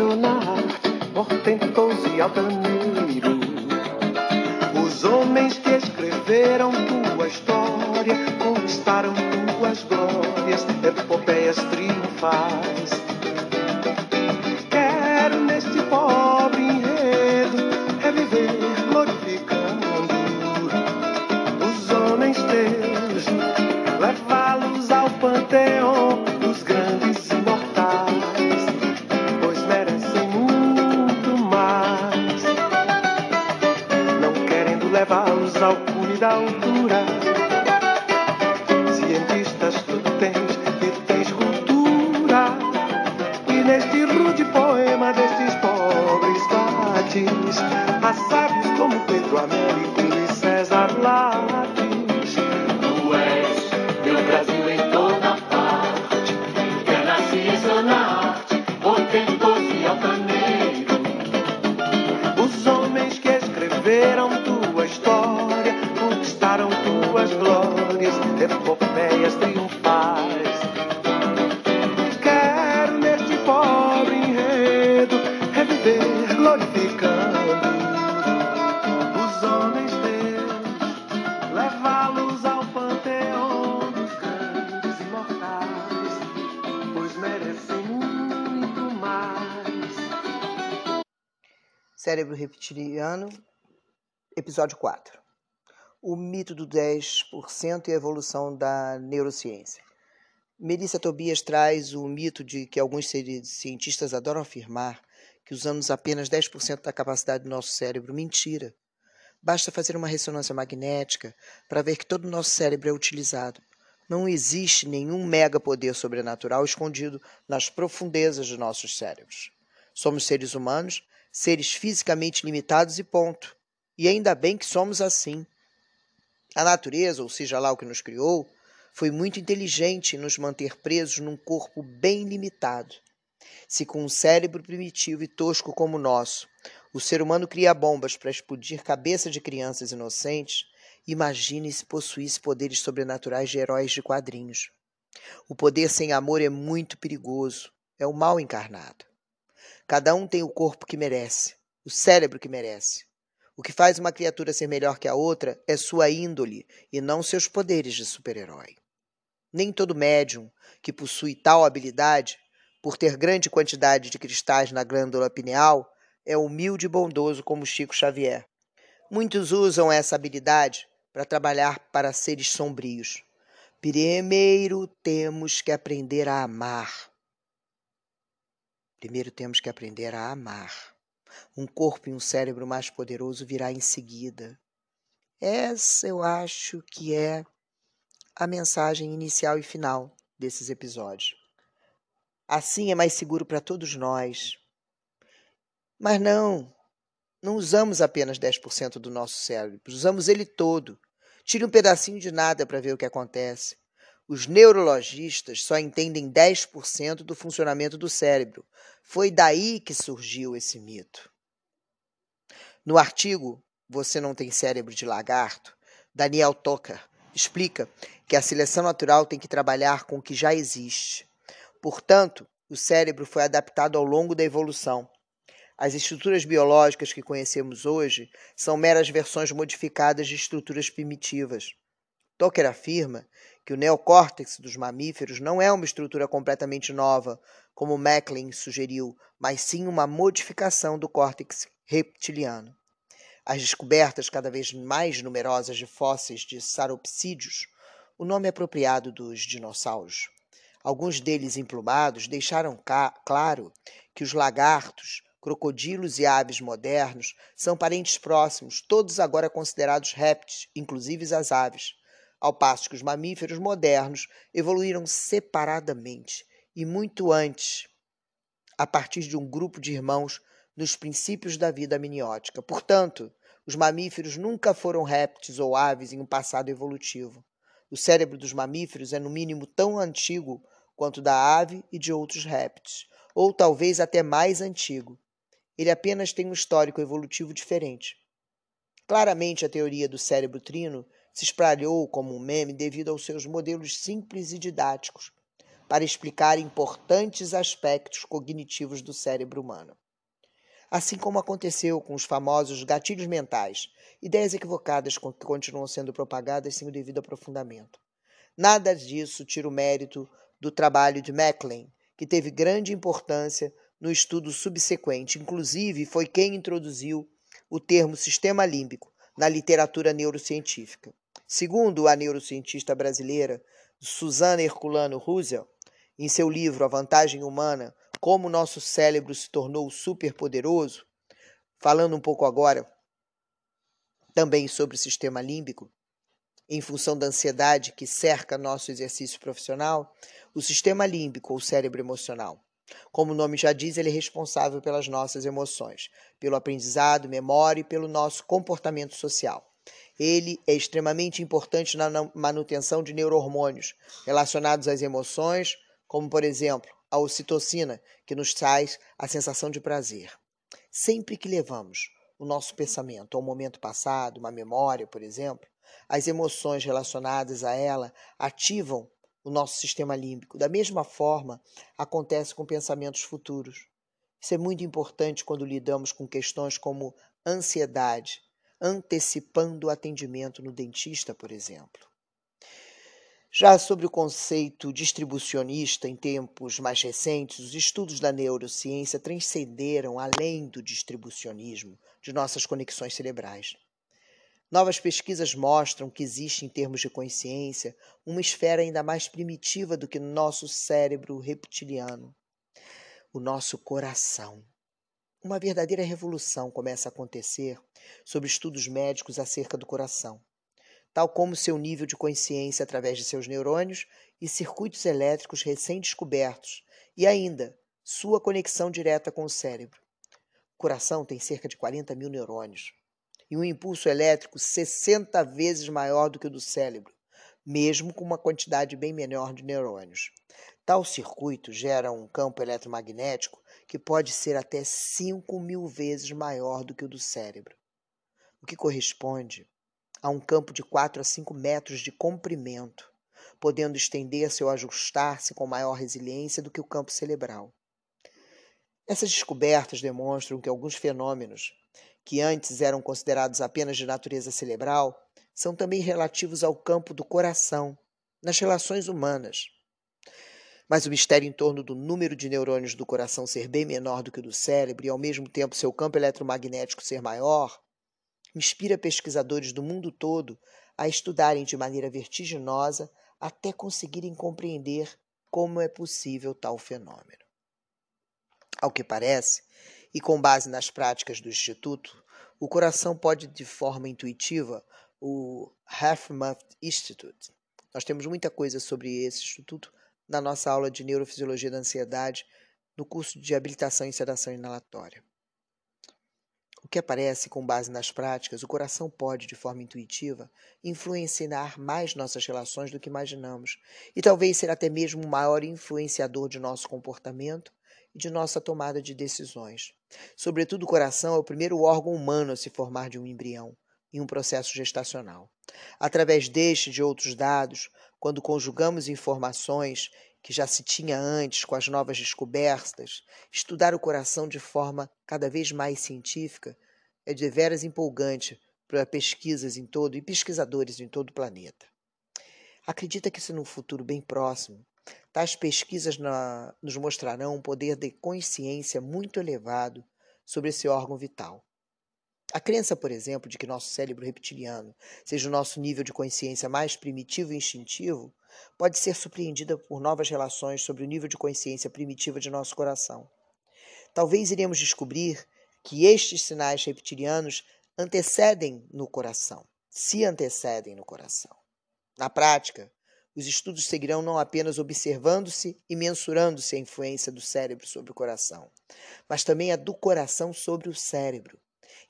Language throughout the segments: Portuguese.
arte, portentoso e altaneiro. Os homens que escreveram tua história conquistaram tuas glórias, epopeias triunfais. E neste rude poema destes pobres há sábios como Pedro Américo Cérebro Reptiliano, episódio 4. O mito do 10% e a evolução da neurociência. Melissa Tobias traz o mito de que alguns cientistas adoram afirmar que usamos apenas 10% da capacidade do nosso cérebro. Mentira. Basta fazer uma ressonância magnética para ver que todo o nosso cérebro é utilizado. Não existe nenhum mega poder sobrenatural escondido nas profundezas de nossos cérebros. Somos seres humanos, seres fisicamente limitados e ponto. E ainda bem que somos assim. A natureza, ou seja lá o que nos criou, foi muito inteligente em nos manter presos num corpo bem limitado. Se com um cérebro primitivo e tosco como o nosso, o ser humano cria bombas para explodir cabeça de crianças inocentes, imagine se possuísse poderes sobrenaturais de heróis de quadrinhos. O poder sem amor é muito perigoso, é o mal encarnado. Cada um tem o corpo que merece, o cérebro que merece. O que faz uma criatura ser melhor que a outra é sua índole e não seus poderes de super-herói. Nem todo médium que possui tal habilidade, por ter grande quantidade de cristais na glândula pineal, é humilde e bondoso como Chico Xavier. Muitos usam essa habilidade para trabalhar para seres sombrios. Primeiro temos que aprender a amar. Primeiro temos que aprender a amar. Um corpo e um cérebro mais poderoso virá em seguida. Essa eu acho que é a mensagem inicial e final desses episódios. Assim é mais seguro para todos nós. Mas não, não usamos apenas 10% do nosso cérebro, usamos ele todo. Tire um pedacinho de nada para ver o que acontece. Os neurologistas só entendem 10% do funcionamento do cérebro. Foi daí que surgiu esse mito. No artigo Você Não Tem Cérebro de Lagarto, Daniel Tocker explica que a seleção natural tem que trabalhar com o que já existe. Portanto, o cérebro foi adaptado ao longo da evolução. As estruturas biológicas que conhecemos hoje são meras versões modificadas de estruturas primitivas. Toker afirma que o neocórtex dos mamíferos não é uma estrutura completamente nova, como Macklin sugeriu, mas sim uma modificação do córtex reptiliano. As descobertas cada vez mais numerosas de fósseis de sauropsídeos, o nome apropriado dos dinossauros, alguns deles emplumados, deixaram claro que os lagartos, crocodilos e aves modernos são parentes próximos, todos agora considerados répteis, inclusive as aves ao passo que os mamíferos modernos evoluíram separadamente e muito antes, a partir de um grupo de irmãos nos princípios da vida amniótica. Portanto, os mamíferos nunca foram répteis ou aves em um passado evolutivo. O cérebro dos mamíferos é, no mínimo, tão antigo quanto da ave e de outros répteis, ou talvez até mais antigo. Ele apenas tem um histórico evolutivo diferente. Claramente, a teoria do cérebro trino se espalhou como um meme devido aos seus modelos simples e didáticos. para explicar importantes aspectos cognitivos do cérebro humano. Assim como aconteceu com os famosos gatilhos mentais, ideias equivocadas que continuam sendo propagadas sem o devido aprofundamento. Nada disso tira o mérito do trabalho de Maclean, que teve grande importância no estudo subsequente. Inclusive, foi quem introduziu o termo sistema límbico na literatura neurocientífica. Segundo a neurocientista brasileira Susana Herculano Russell, em seu livro A Vantagem Humana, Como Nosso Cérebro se Tornou Superpoderoso, falando um pouco agora também sobre o sistema límbico, em função da ansiedade que cerca nosso exercício profissional, o sistema límbico ou cérebro emocional. Como o nome já diz, ele é responsável pelas nossas emoções, pelo aprendizado, memória e pelo nosso comportamento social. Ele é extremamente importante na manutenção de neurohormônios relacionados às emoções, como por exemplo a ocitocina, que nos traz a sensação de prazer. Sempre que levamos o nosso pensamento ao momento passado, uma memória, por exemplo, as emoções relacionadas a ela ativam o nosso sistema límbico. Da mesma forma, acontece com pensamentos futuros. Isso é muito importante quando lidamos com questões como ansiedade, antecipando o atendimento no dentista, por exemplo. Já sobre o conceito distribucionista, em tempos mais recentes, os estudos da neurociência transcenderam além do distribucionismo de nossas conexões cerebrais. Novas pesquisas mostram que existe, em termos de consciência, uma esfera ainda mais primitiva do que nosso cérebro reptiliano, o nosso coração. Uma verdadeira revolução começa a acontecer sobre estudos médicos acerca do coração, tal como seu nível de consciência através de seus neurônios e circuitos elétricos recém-descobertos, e ainda sua conexão direta com o cérebro. O coração tem cerca de 40 mil neurônios e um impulso elétrico 60 vezes maior do que o do cérebro, mesmo com uma quantidade bem menor de neurônios. Tal circuito gera um campo eletromagnético que pode ser até 5 mil vezes maior do que o do cérebro, o que corresponde a um campo de 4 a 5 metros de comprimento, podendo estender-se ou ajustar-se com maior resiliência do que o campo cerebral. Essas descobertas demonstram que alguns fenômenos que antes eram considerados apenas de natureza cerebral, são também relativos ao campo do coração, nas relações humanas. Mas o mistério em torno do número de neurônios do coração ser bem menor do que o do cérebro e ao mesmo tempo seu campo eletromagnético ser maior, inspira pesquisadores do mundo todo a estudarem de maneira vertiginosa até conseguirem compreender como é possível tal fenômeno. Ao que parece, e com base nas práticas do Instituto, o coração pode, de forma intuitiva, o Half-Month Institute. Nós temos muita coisa sobre esse instituto na nossa aula de Neurofisiologia da Ansiedade, no curso de Habilitação em Sedação Inalatória. O que aparece com base nas práticas, o coração pode, de forma intuitiva, influenciar mais nossas relações do que imaginamos, e talvez ser até mesmo o maior influenciador de nosso comportamento e de nossa tomada de decisões. Sobretudo, o coração é o primeiro órgão humano a se formar de um embrião em um processo gestacional. Através deste e de outros dados, quando conjugamos informações que já se tinha antes com as novas descobertas, estudar o coração de forma cada vez mais científica é deveras empolgante para pesquisas em todo e pesquisadores em todo o planeta. Acredita que se no futuro bem próximo Tais pesquisas na, nos mostrarão um poder de consciência muito elevado sobre esse órgão vital. A crença, por exemplo, de que nosso cérebro reptiliano seja o nosso nível de consciência mais primitivo e instintivo pode ser surpreendida por novas relações sobre o nível de consciência primitiva de nosso coração. Talvez iremos descobrir que estes sinais reptilianos antecedem no coração, se antecedem no coração. Na prática, os estudos seguirão não apenas observando-se e mensurando-se a influência do cérebro sobre o coração, mas também a do coração sobre o cérebro,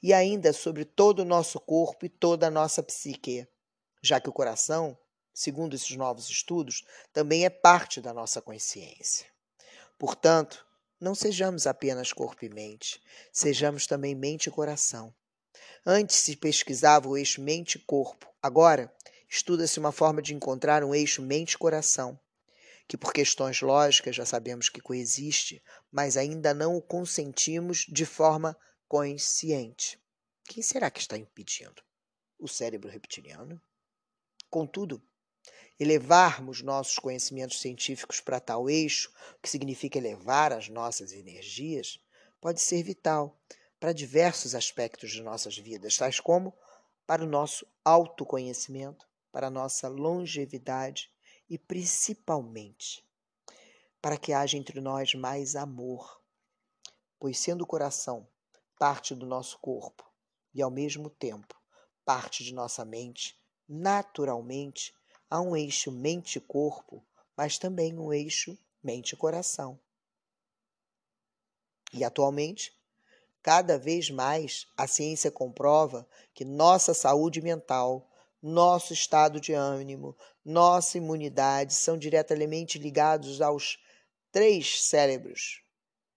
e ainda sobre todo o nosso corpo e toda a nossa psique, já que o coração, segundo esses novos estudos, também é parte da nossa consciência. Portanto, não sejamos apenas corpo e mente, sejamos também mente e coração. Antes se pesquisava o eixo mente-corpo, agora estuda-se uma forma de encontrar um eixo mente-coração, que por questões lógicas já sabemos que coexiste, mas ainda não o consentimos de forma consciente. Quem será que está impedindo? O cérebro reptiliano? Contudo, elevarmos nossos conhecimentos científicos para tal eixo, que significa elevar as nossas energias, pode ser vital para diversos aspectos de nossas vidas, tais como para o nosso autoconhecimento, para a nossa longevidade e principalmente para que haja entre nós mais amor, pois sendo o coração parte do nosso corpo e ao mesmo tempo parte de nossa mente, naturalmente há um eixo mente-corpo, mas também um eixo mente-coração. E atualmente, cada vez mais a ciência comprova que nossa saúde mental, nosso estado de ânimo, nossa imunidade são diretamente ligados aos três cérebros.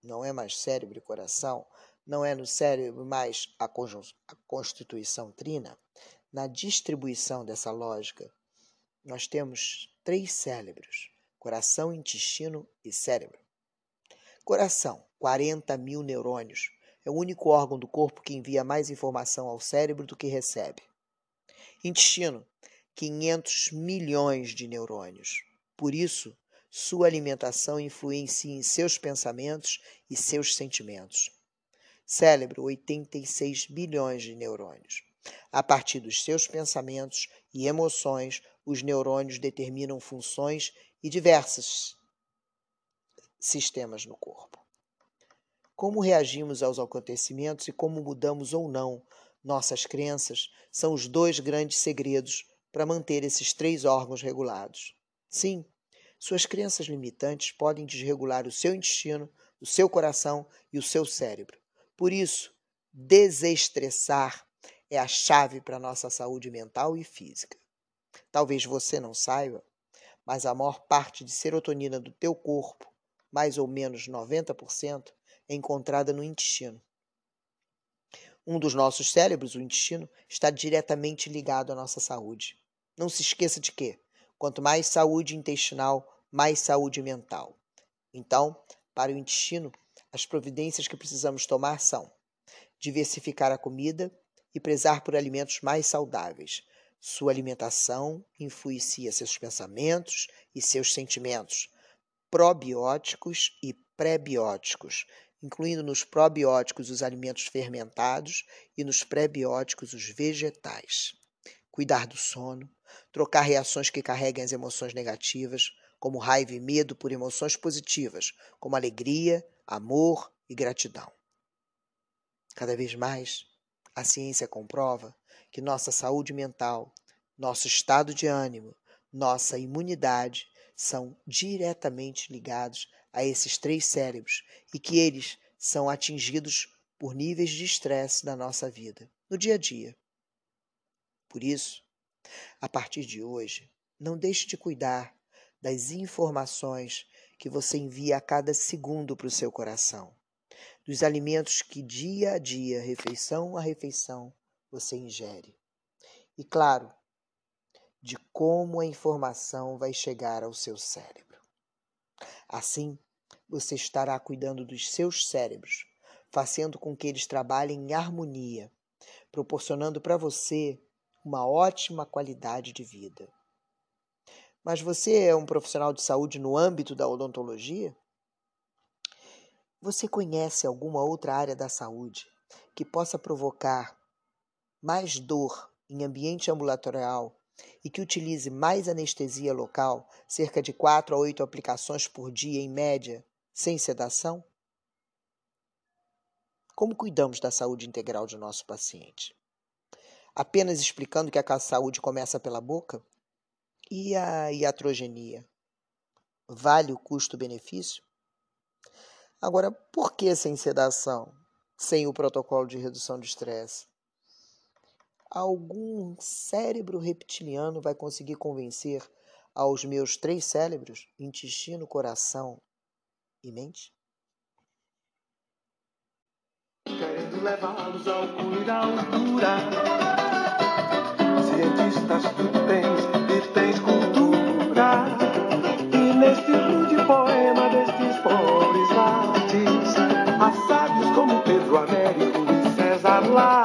Não é mais cérebro e coração, não é no cérebro mais a, a constituição trina. Na distribuição dessa lógica, nós temos três cérebros: coração, intestino e cérebro. Coração, 40 mil neurônios. É o único órgão do corpo que envia mais informação ao cérebro do que recebe. Intestino, 500 milhões de neurônios. Por isso, sua alimentação influencia em seus pensamentos e seus sentimentos. Cérebro, 86 bilhões de neurônios. A partir dos seus pensamentos e emoções, os neurônios determinam funções e diversos sistemas no corpo. Como reagimos aos acontecimentos e como mudamos ou não nossas crenças são os dois grandes segredos para manter esses três órgãos regulados. Sim, suas crenças limitantes podem desregular o seu intestino, o seu coração e o seu cérebro. Por isso, desestressar é a chave para a nossa saúde mental e física. Talvez você não saiba, mas a maior parte de serotonina do teu corpo, mais ou menos 90%, é encontrada no intestino. Um dos nossos cérebros, o intestino, está diretamente ligado à nossa saúde. Não se esqueça de que, quanto mais saúde intestinal, mais saúde mental. Então, para o intestino, as providências que precisamos tomar são diversificar a comida e prezar por alimentos mais saudáveis, sua alimentação influencia seus pensamentos e seus sentimentos, probióticos e prebióticos, incluindo nos probióticos os alimentos fermentados e nos prebióticos os vegetais. Cuidar do sono, trocar reações que carreguem as emoções negativas, como raiva e medo, por emoções positivas, como alegria, amor e gratidão. Cada vez mais, a ciência comprova que nossa saúde mental, nosso estado de ânimo, nossa imunidade são diretamente ligados a esses três cérebros e que eles são atingidos por níveis de estresse na nossa vida, no dia a dia. Por isso, a partir de hoje, não deixe de cuidar das informações que você envia a cada segundo para o seu coração, dos alimentos que dia a dia, refeição a refeição, você ingere. E claro, de como a informação vai chegar ao seu cérebro. Assim, você estará cuidando dos seus cérebros, fazendo com que eles trabalhem em harmonia, proporcionando para você uma ótima qualidade de vida. Mas você é um profissional de saúde no âmbito da odontologia? Você conhece alguma outra área da saúde que possa provocar mais dor em ambiente ambulatorial e que utilize mais anestesia local, cerca de 4 a 8 aplicações por dia em média, sem sedação? Como cuidamos da saúde integral de nosso paciente? Apenas explicando que a saúde começa pela boca? E a iatrogenia? Vale o custo-benefício? Agora, por que sem sedação? Sem o protocolo de redução de estresse? algum cérebro reptiliano vai conseguir convencer aos meus três cérebros, intestino, coração e mente? Querendo levá-los ao cume da altura. Cientistas tu tens Brasil tens cultura. E neste rude poema destes pobres artes, há sábios como Pedro Américo e César Lá.